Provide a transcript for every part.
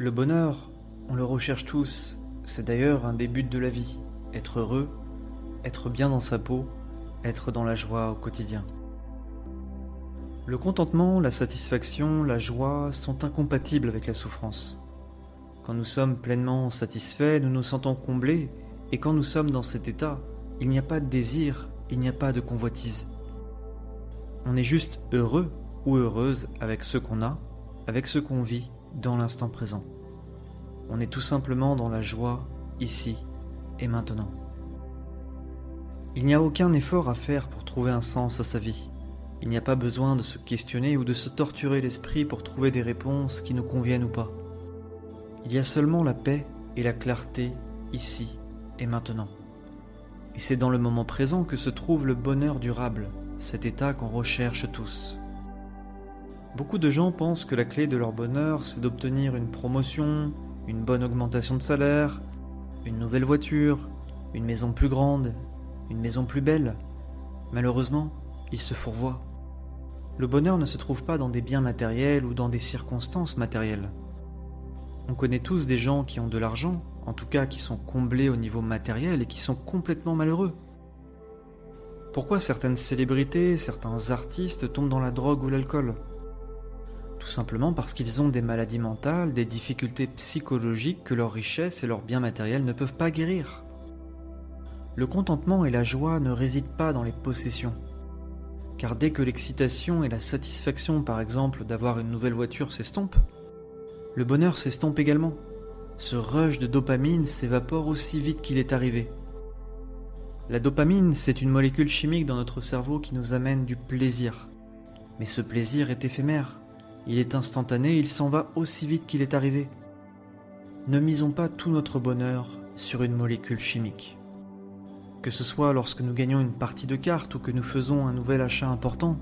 Le bonheur, on le recherche tous, c'est d'ailleurs un des buts de la vie, être heureux, être bien dans sa peau, être dans la joie au quotidien. Le contentement, la satisfaction, la joie sont incompatibles avec la souffrance. Quand nous sommes pleinement satisfaits, nous nous sentons comblés, et quand nous sommes dans cet état, il n'y a pas de désir, il n'y a pas de convoitise. On est juste heureux ou heureuse avec ce qu'on a, avec ce qu'on vit dans l'instant présent. On est tout simplement dans la joie, ici et maintenant. Il n'y a aucun effort à faire pour trouver un sens à sa vie. Il n'y a pas besoin de se questionner ou de se torturer l'esprit pour trouver des réponses qui nous conviennent ou pas. Il y a seulement la paix et la clarté ici et maintenant. Et c'est dans le moment présent que se trouve le bonheur durable, cet état qu'on recherche tous. Beaucoup de gens pensent que la clé de leur bonheur, c'est d'obtenir une promotion, une bonne augmentation de salaire, une nouvelle voiture, une maison plus grande, une maison plus belle. Malheureusement, ils se fourvoient. Le bonheur ne se trouve pas dans des biens matériels ou dans des circonstances matérielles. On connaît tous des gens qui ont de l'argent, en tout cas qui sont comblés au niveau matériel et qui sont complètement malheureux. Pourquoi certaines célébrités, certains artistes tombent dans la drogue ou l'alcool? Tout simplement parce qu'ils ont des maladies mentales, des difficultés psychologiques que leur richesse et leurs biens matériels ne peuvent pas guérir. Le contentement et la joie ne résident pas dans les possessions. Car dès que l'excitation et la satisfaction, par exemple, d'avoir une nouvelle voiture s'estompent, le bonheur s'estompe également. Ce rush de dopamine s'évapore aussi vite qu'il est arrivé. La dopamine, c'est une molécule chimique dans notre cerveau qui nous amène du plaisir. Mais ce plaisir est éphémère. Il est instantané, il s'en va aussi vite qu'il est arrivé. Ne misons pas tout notre bonheur sur une molécule chimique. Que ce soit lorsque nous gagnons une partie de cartes ou que nous faisons un nouvel achat important,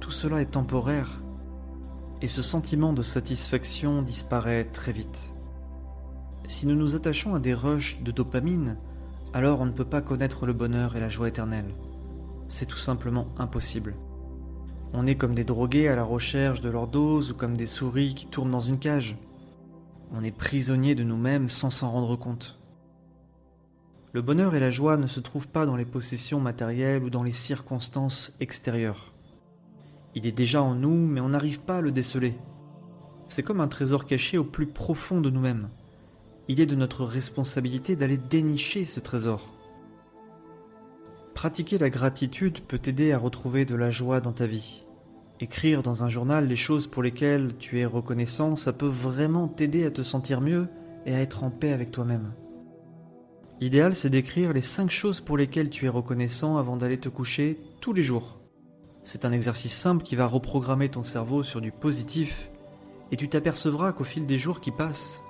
tout cela est temporaire et ce sentiment de satisfaction disparaît très vite. Si nous nous attachons à des rushs de dopamine, alors on ne peut pas connaître le bonheur et la joie éternelle. C'est tout simplement impossible. On est comme des drogués à la recherche de leur dose ou comme des souris qui tournent dans une cage. On est prisonnier de nous-mêmes sans s'en rendre compte. Le bonheur et la joie ne se trouvent pas dans les possessions matérielles ou dans les circonstances extérieures. Il est déjà en nous, mais on n'arrive pas à le déceler. C'est comme un trésor caché au plus profond de nous-mêmes. Il est de notre responsabilité d'aller dénicher ce trésor. Pratiquer la gratitude peut t'aider à retrouver de la joie dans ta vie. Écrire dans un journal les choses pour lesquelles tu es reconnaissant, ça peut vraiment t'aider à te sentir mieux et à être en paix avec toi-même. L'idéal, c'est d'écrire les 5 choses pour lesquelles tu es reconnaissant avant d'aller te coucher tous les jours. C'est un exercice simple qui va reprogrammer ton cerveau sur du positif et tu t'apercevras qu'au fil des jours qui passent,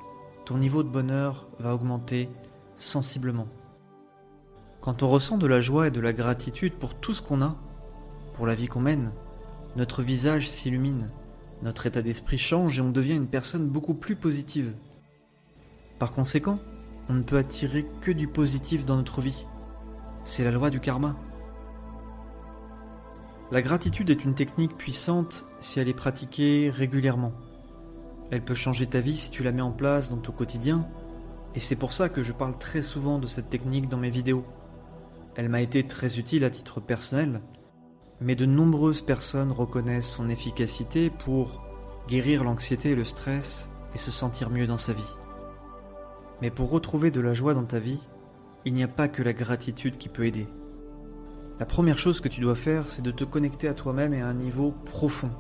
ton niveau de bonheur va augmenter sensiblement. Quand on ressent de la joie et de la gratitude pour tout ce qu'on a, pour la vie qu'on mène, notre visage s'illumine, notre état d'esprit change et on devient une personne beaucoup plus positive. Par conséquent, on ne peut attirer que du positif dans notre vie. C'est la loi du karma. La gratitude est une technique puissante si elle est pratiquée régulièrement. Elle peut changer ta vie si tu la mets en place dans ton quotidien, et c'est pour ça que je parle très souvent de cette technique dans mes vidéos. Elle m'a été très utile à titre personnel, mais de nombreuses personnes reconnaissent son efficacité pour guérir l'anxiété et le stress et se sentir mieux dans sa vie. Mais pour retrouver de la joie dans ta vie, il n'y a pas que la gratitude qui peut aider. La première chose que tu dois faire, c'est de te connecter à toi-même et à un niveau profond.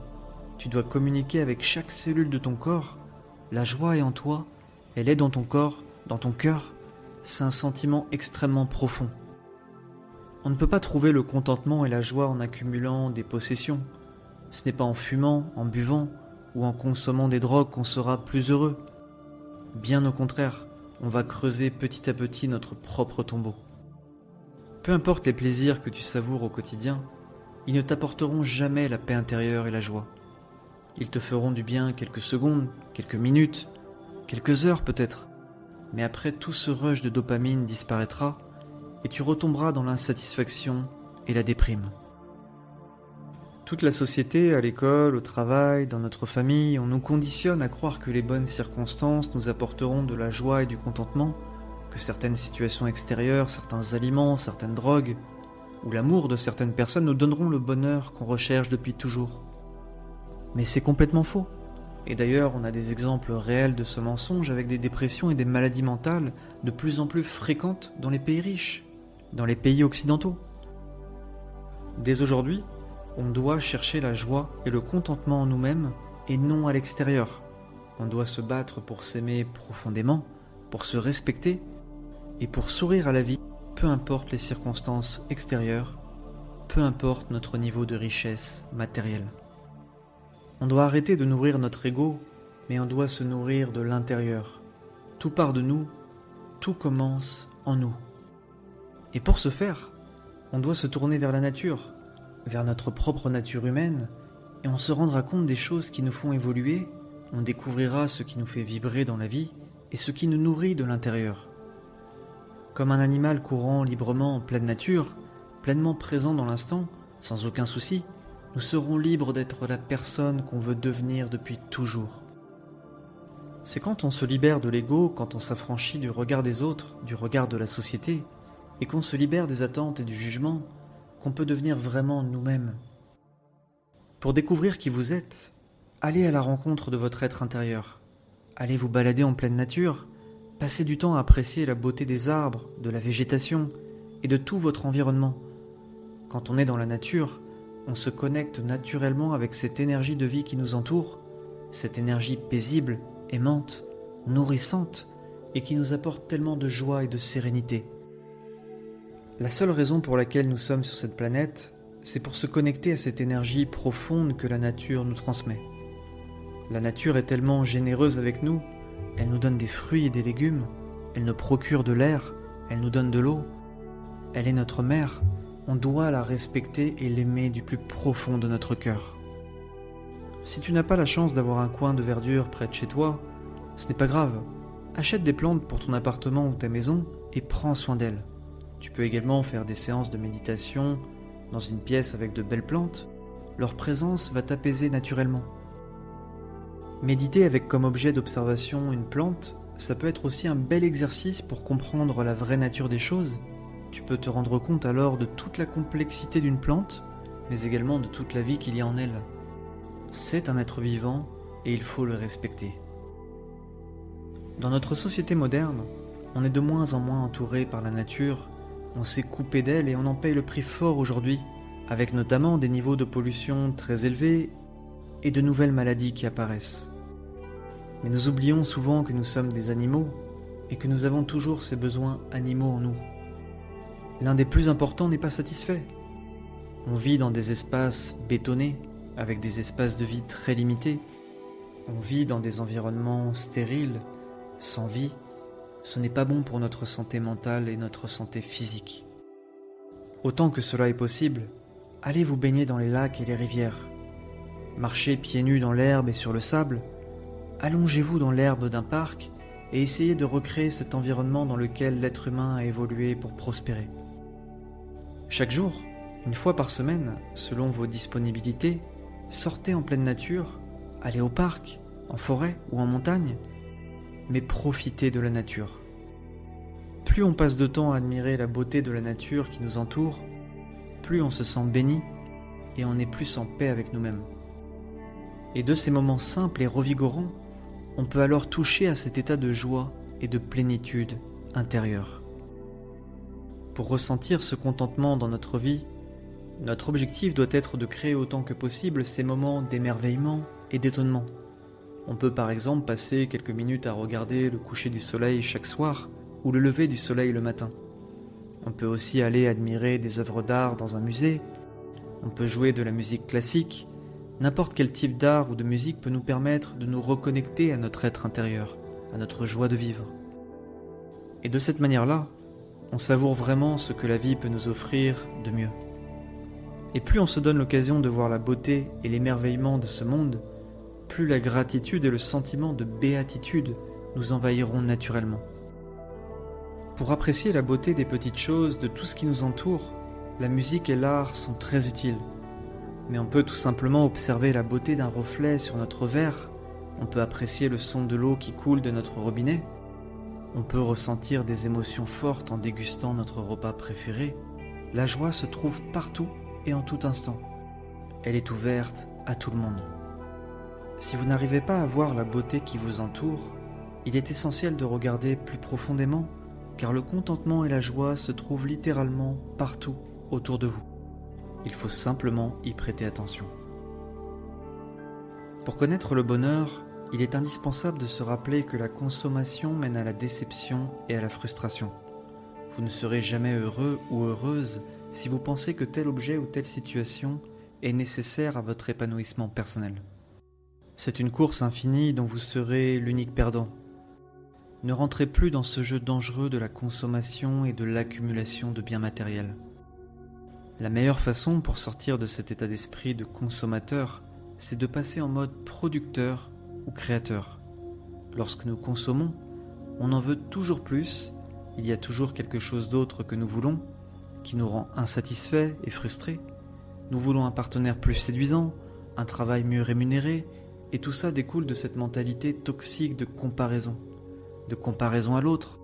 Tu dois communiquer avec chaque cellule de ton corps. La joie est en toi, elle est dans ton corps, dans ton cœur. C'est un sentiment extrêmement profond. On ne peut pas trouver le contentement et la joie en accumulant des possessions. Ce n'est pas en fumant, en buvant ou en consommant des drogues qu'on sera plus heureux. Bien au contraire, on va creuser petit à petit notre propre tombeau. Peu importe les plaisirs que tu savoures au quotidien, ils ne t'apporteront jamais la paix intérieure et la joie. Ils te feront du bien quelques secondes, quelques minutes, quelques heures peut-être, mais après tout ce rush de dopamine disparaîtra et tu retomberas dans l'insatisfaction et la déprime. Toute la société, à l'école, au travail, dans notre famille, on nous conditionne à croire que les bonnes circonstances nous apporteront de la joie et du contentement, que certaines situations extérieures, certains aliments, certaines drogues, ou l'amour de certaines personnes nous donneront le bonheur qu'on recherche depuis toujours. Mais c'est complètement faux. Et d'ailleurs, on a des exemples réels de ce mensonge avec des dépressions et des maladies mentales de plus en plus fréquentes dans les pays riches, dans les pays occidentaux. Dès aujourd'hui, on doit chercher la joie et le contentement en nous-mêmes et non à l'extérieur. On doit se battre pour s'aimer profondément, pour se respecter et pour sourire à la vie, peu importe les circonstances extérieures, peu importe notre niveau de richesse matérielle. On doit arrêter de nourrir notre ego, mais on doit se nourrir de l'intérieur. Tout part de nous, tout commence en nous. Et pour ce faire, on doit se tourner vers la nature, vers notre propre nature humaine, et on se rendra compte des choses qui nous font évoluer, on découvrira ce qui nous fait vibrer dans la vie et ce qui nous nourrit de l'intérieur. Comme un animal courant librement en pleine nature, pleinement présent dans l'instant, sans aucun souci, nous serons libres d'être la personne qu'on veut devenir depuis toujours. C'est quand on se libère de l'ego, quand on s'affranchit du regard des autres, du regard de la société, et qu'on se libère des attentes et du jugement, qu'on peut devenir vraiment nous-mêmes. Pour découvrir qui vous êtes, allez à la rencontre de votre être intérieur. Allez vous balader en pleine nature, passez du temps à apprécier la beauté des arbres, de la végétation et de tout votre environnement. Quand on est dans la nature, on se connecte naturellement avec cette énergie de vie qui nous entoure, cette énergie paisible, aimante, nourrissante et qui nous apporte tellement de joie et de sérénité. La seule raison pour laquelle nous sommes sur cette planète, c'est pour se connecter à cette énergie profonde que la nature nous transmet. La nature est tellement généreuse avec nous, elle nous donne des fruits et des légumes, elle nous procure de l'air, elle nous donne de l'eau, elle est notre mère, on doit la respecter et l'aimer du plus profond de notre cœur. Si tu n'as pas la chance d'avoir un coin de verdure près de chez toi, ce n'est pas grave, achète des plantes pour ton appartement ou ta maison et prends soin d'elles. Tu peux également faire des séances de méditation dans une pièce avec de belles plantes. Leur présence va t'apaiser naturellement. Méditer avec comme objet d'observation une plante, ça peut être aussi un bel exercice pour comprendre la vraie nature des choses. Tu peux te rendre compte alors de toute la complexité d'une plante, mais également de toute la vie qu'il y a en elle. C'est un être vivant et il faut le respecter. Dans notre société moderne, on est de moins en moins entouré par la nature on s'est coupé d'elle et on en paye le prix fort aujourd'hui, avec notamment des niveaux de pollution très élevés et de nouvelles maladies qui apparaissent. Mais nous oublions souvent que nous sommes des animaux et que nous avons toujours ces besoins animaux en nous. L'un des plus importants n'est pas satisfait. On vit dans des espaces bétonnés, avec des espaces de vie très limités. On vit dans des environnements stériles, sans vie, ce n'est pas bon pour notre santé mentale et notre santé physique. Autant que cela est possible, allez vous baigner dans les lacs et les rivières. Marchez pieds nus dans l'herbe et sur le sable. Allongez-vous dans l'herbe d'un parc et essayez de recréer cet environnement dans lequel l'être humain a évolué pour prospérer. Chaque jour, une fois par semaine, selon vos disponibilités, sortez en pleine nature, allez au parc, en forêt ou en montagne, mais profitez de la nature. Plus on passe de temps à admirer la beauté de la nature qui nous entoure, plus on se sent béni et on est plus en paix avec nous-mêmes. Et de ces moments simples et revigorants, on peut alors toucher à cet état de joie et de plénitude intérieure. Pour ressentir ce contentement dans notre vie, notre objectif doit être de créer autant que possible ces moments d'émerveillement et d'étonnement. On peut par exemple passer quelques minutes à regarder le coucher du soleil chaque soir ou le lever du soleil le matin. On peut aussi aller admirer des œuvres d'art dans un musée. On peut jouer de la musique classique. N'importe quel type d'art ou de musique peut nous permettre de nous reconnecter à notre être intérieur, à notre joie de vivre. Et de cette manière-là, on savoure vraiment ce que la vie peut nous offrir de mieux. Et plus on se donne l'occasion de voir la beauté et l'émerveillement de ce monde, plus la gratitude et le sentiment de béatitude nous envahiront naturellement. Pour apprécier la beauté des petites choses, de tout ce qui nous entoure, la musique et l'art sont très utiles. mais on peut tout simplement observer la beauté d'un reflet sur notre verre, on peut apprécier le son de l'eau qui coule de notre robinet, on peut ressentir des émotions fortes en dégustant notre repas préféré. La joie se trouve partout et en tout instant. Elle est ouverte à tout le monde. Si vous n'arrivez pas à voir la beauté qui vous entoure, il est essentiel de regarder plus profondément, car le contentement et la joie se trouvent littéralement partout autour de vous. Il faut simplement y prêter attention. Pour connaître le bonheur, il est indispensable de se rappeler que la consommation mène à la déception et à la frustration. Vous ne serez jamais heureux ou heureuse si vous pensez que tel objet ou telle situation est nécessaire à votre épanouissement personnel. C'est une course infinie dont vous serez l'unique perdant. Ne rentrez plus dans ce jeu dangereux de la consommation et de l'accumulation de biens matériels. La meilleure façon pour sortir de cet état d'esprit de consommateur, c'est de passer en mode producteur ou créateur. Lorsque nous consommons, on en veut toujours plus, il y a toujours quelque chose d'autre que nous voulons, qui nous rend insatisfaits et frustrés. Nous voulons un partenaire plus séduisant, un travail mieux rémunéré, et tout ça découle de cette mentalité toxique de comparaison, de comparaison à l'autre,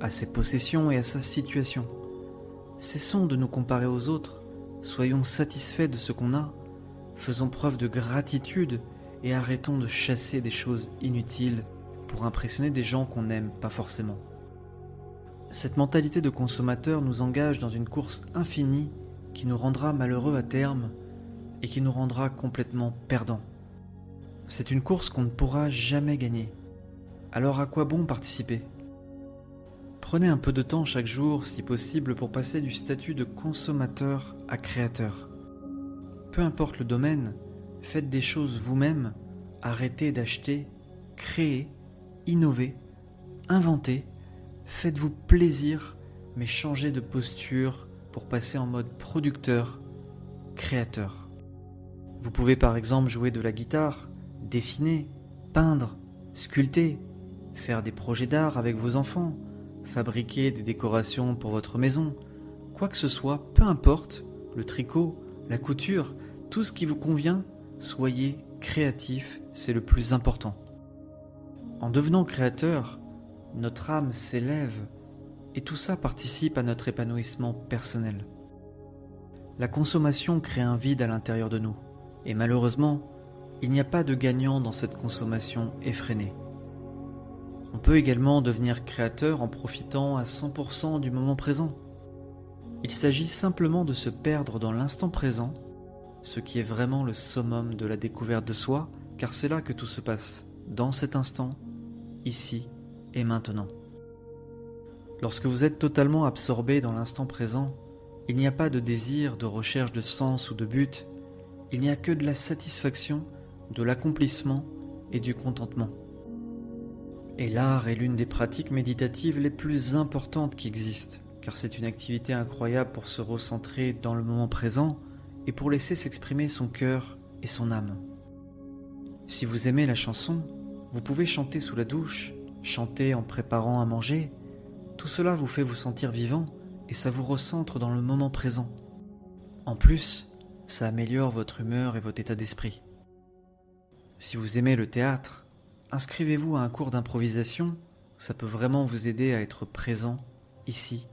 à ses possessions et à sa situation. Cessons de nous comparer aux autres, soyons satisfaits de ce qu'on a, faisons preuve de gratitude et arrêtons de chasser des choses inutiles pour impressionner des gens qu'on n'aime pas forcément. Cette mentalité de consommateur nous engage dans une course infinie qui nous rendra malheureux à terme et qui nous rendra complètement perdants. C'est une course qu'on ne pourra jamais gagner. Alors à quoi bon participer? Prenez un peu de temps chaque jour, si possible, pour passer du statut de consommateur à créateur. Peu importe le domaine, faites des choses vous-même, arrêtez d'acheter, créez, innovez, inventez, faites-vous plaisir, mais changez de posture pour passer en mode producteur, créateur. Vous pouvez par exemple jouer de la guitare, dessiner, peindre, sculpter, faire des projets d'art avec vos enfants, fabriquer des décorations pour votre maison, quoi que ce soit, peu importe, le tricot, la couture, tout ce qui vous convient, soyez créatif, c'est le plus important. En devenant créateur, notre âme s'élève et tout ça participe à notre épanouissement personnel. La consommation crée un vide à l'intérieur de nous et malheureusement, il n'y a pas de gagnant dans cette consommation effrénée. On peut également devenir créateur en profitant à 100% du moment présent. Il s'agit simplement de se perdre dans l'instant présent ce qui est vraiment le summum de la découverte de soi, car c'est là que tout se passe, dans cet instant, ici et maintenant. Lorsque vous êtes totalement absorbé dans l'instant présent, il n'y a pas de désir, de recherche de sens ou de but, il n'y a que de la satisfaction, de l'accomplissement et du contentement. Et l'art est l'une des pratiques méditatives les plus importantes qui existent, car c'est une activité incroyable pour se recentrer dans le moment présent et pour laisser s'exprimer son cœur et son âme. Si vous aimez la chanson, vous pouvez chanter sous la douche, chanter en préparant à manger. Tout cela vous fait vous sentir vivant et ça vous recentre dans le moment présent. En plus, ça améliore votre humeur et votre état d'esprit. Si vous aimez le théâtre, inscrivez-vous à un cours d'improvisation, ça peut vraiment vous aider à être présent ici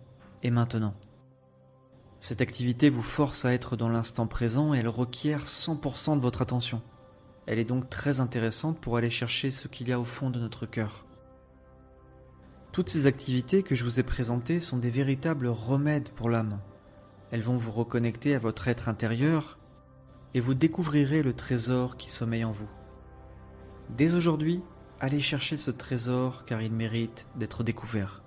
et maintenant. Cette activité vous force à être dans l'instant présent et elle requiert 100% de votre attention. Elle est donc très intéressante pour aller chercher ce qu'il y a au fond de notre cœur. Toutes ces activités que je vous ai présentées sont des véritables remèdes pour l'âme. Elles vont vous reconnecter à votre être intérieur et vous découvrirez le trésor qui sommeille en vous. Dès aujourd'hui, allez chercher ce trésor car il mérite d'être découvert.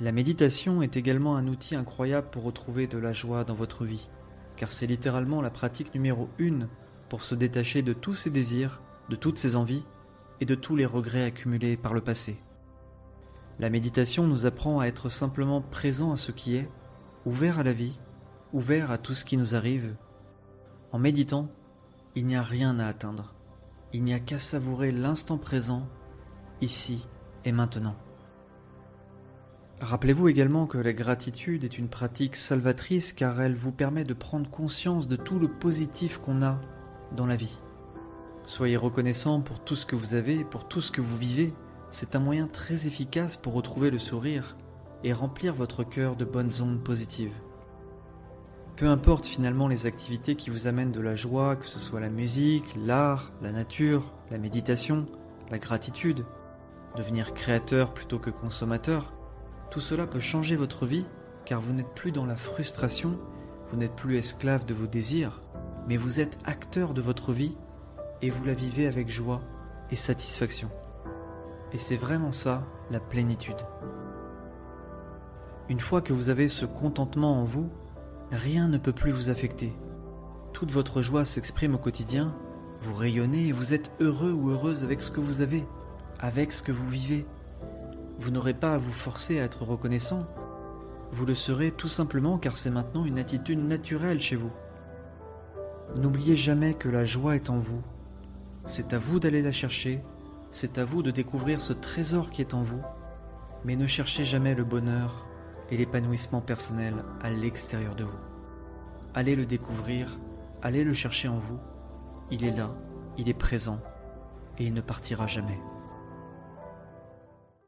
La méditation est également un outil incroyable pour retrouver de la joie dans votre vie, car c'est littéralement la pratique numéro une pour se détacher de tous ses désirs, de toutes ses envies et de tous les regrets accumulés par le passé. La méditation nous apprend à être simplement présent à ce qui est, ouvert à la vie, ouvert à tout ce qui nous arrive. En méditant, il n'y a rien à atteindre, il n'y a qu'à savourer l'instant présent, ici et maintenant. Rappelez-vous également que la gratitude est une pratique salvatrice car elle vous permet de prendre conscience de tout le positif qu'on a dans la vie. Soyez reconnaissant pour tout ce que vous avez, pour tout ce que vous vivez. C'est un moyen très efficace pour retrouver le sourire et remplir votre cœur de bonnes ondes positives. Peu importe finalement les activités qui vous amènent de la joie, que ce soit la musique, l'art, la nature, la méditation, la gratitude, devenir créateur plutôt que consommateur, tout cela peut changer votre vie car vous n'êtes plus dans la frustration, vous n'êtes plus esclave de vos désirs, mais vous êtes acteur de votre vie et vous la vivez avec joie et satisfaction. Et c'est vraiment ça la plénitude. Une fois que vous avez ce contentement en vous, rien ne peut plus vous affecter. Toute votre joie s'exprime au quotidien, vous rayonnez et vous êtes heureux ou heureuse avec ce que vous avez, avec ce que vous vivez. Vous n'aurez pas à vous forcer à être reconnaissant. Vous le serez tout simplement car c'est maintenant une attitude naturelle chez vous. N'oubliez jamais que la joie est en vous. C'est à vous d'aller la chercher, c'est à vous de découvrir ce trésor qui est en vous, mais ne cherchez jamais le bonheur et l'épanouissement personnel à l'extérieur de vous. Allez le découvrir, allez le chercher en vous. Il est là, il est présent, et il ne partira jamais.